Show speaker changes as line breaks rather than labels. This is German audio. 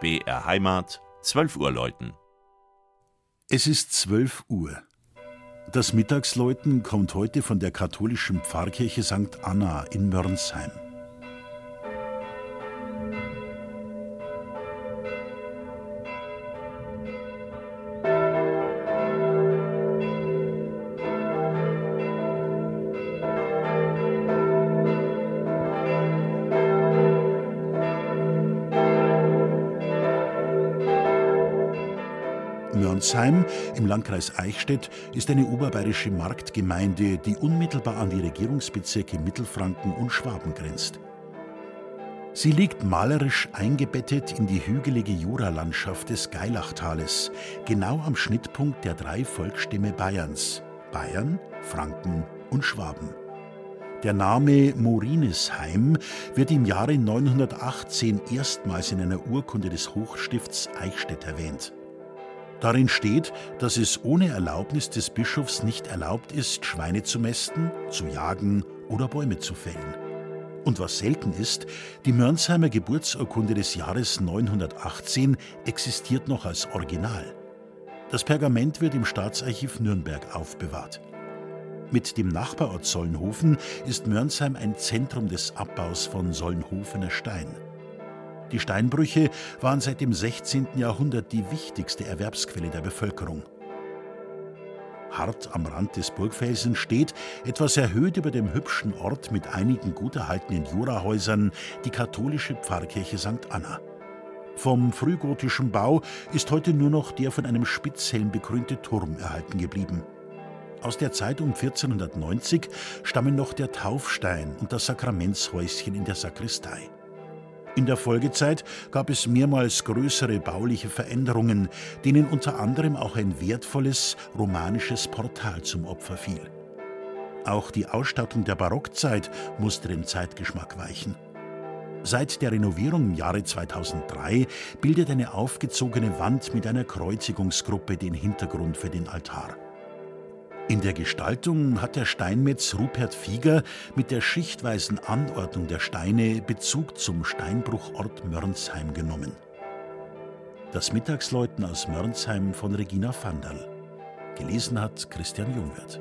BR Heimat, 12 Uhr läuten.
Es ist 12 Uhr. Das Mittagsläuten kommt heute von der katholischen Pfarrkirche St. Anna in Mörnsheim. Mörnsheim im Landkreis Eichstätt ist eine oberbayerische Marktgemeinde, die unmittelbar an die Regierungsbezirke Mittelfranken und Schwaben grenzt. Sie liegt malerisch eingebettet in die hügelige Juralandschaft des Geilachtales, genau am Schnittpunkt der drei Volksstämme Bayerns: Bayern, Franken und Schwaben. Der Name Morinesheim wird im Jahre 918 erstmals in einer Urkunde des Hochstifts Eichstätt erwähnt. Darin steht, dass es ohne Erlaubnis des Bischofs nicht erlaubt ist, Schweine zu mästen, zu jagen oder Bäume zu fällen. Und was selten ist, die Mörnsheimer Geburtsurkunde des Jahres 918 existiert noch als Original. Das Pergament wird im Staatsarchiv Nürnberg aufbewahrt. Mit dem Nachbarort Solnhofen ist Mörnsheim ein Zentrum des Abbaus von Solnhofener Stein. Die Steinbrüche waren seit dem 16. Jahrhundert die wichtigste Erwerbsquelle der Bevölkerung. Hart am Rand des Burgfelsens steht, etwas erhöht über dem hübschen Ort mit einigen gut erhaltenen Jurahäusern, die katholische Pfarrkirche St. Anna. Vom frühgotischen Bau ist heute nur noch der von einem Spitzhelm bekrönte Turm erhalten geblieben. Aus der Zeit um 1490 stammen noch der Taufstein und das Sakramentshäuschen in der Sakristei. In der Folgezeit gab es mehrmals größere bauliche Veränderungen, denen unter anderem auch ein wertvolles romanisches Portal zum Opfer fiel. Auch die Ausstattung der Barockzeit musste dem Zeitgeschmack weichen. Seit der Renovierung im Jahre 2003 bildet eine aufgezogene Wand mit einer Kreuzigungsgruppe den Hintergrund für den Altar. In der Gestaltung hat der Steinmetz Rupert Fieger mit der schichtweisen Anordnung der Steine Bezug zum Steinbruchort Mörnsheim genommen. Das Mittagsläuten aus Mörnsheim von Regina Vandal. Gelesen hat Christian Jungwirth.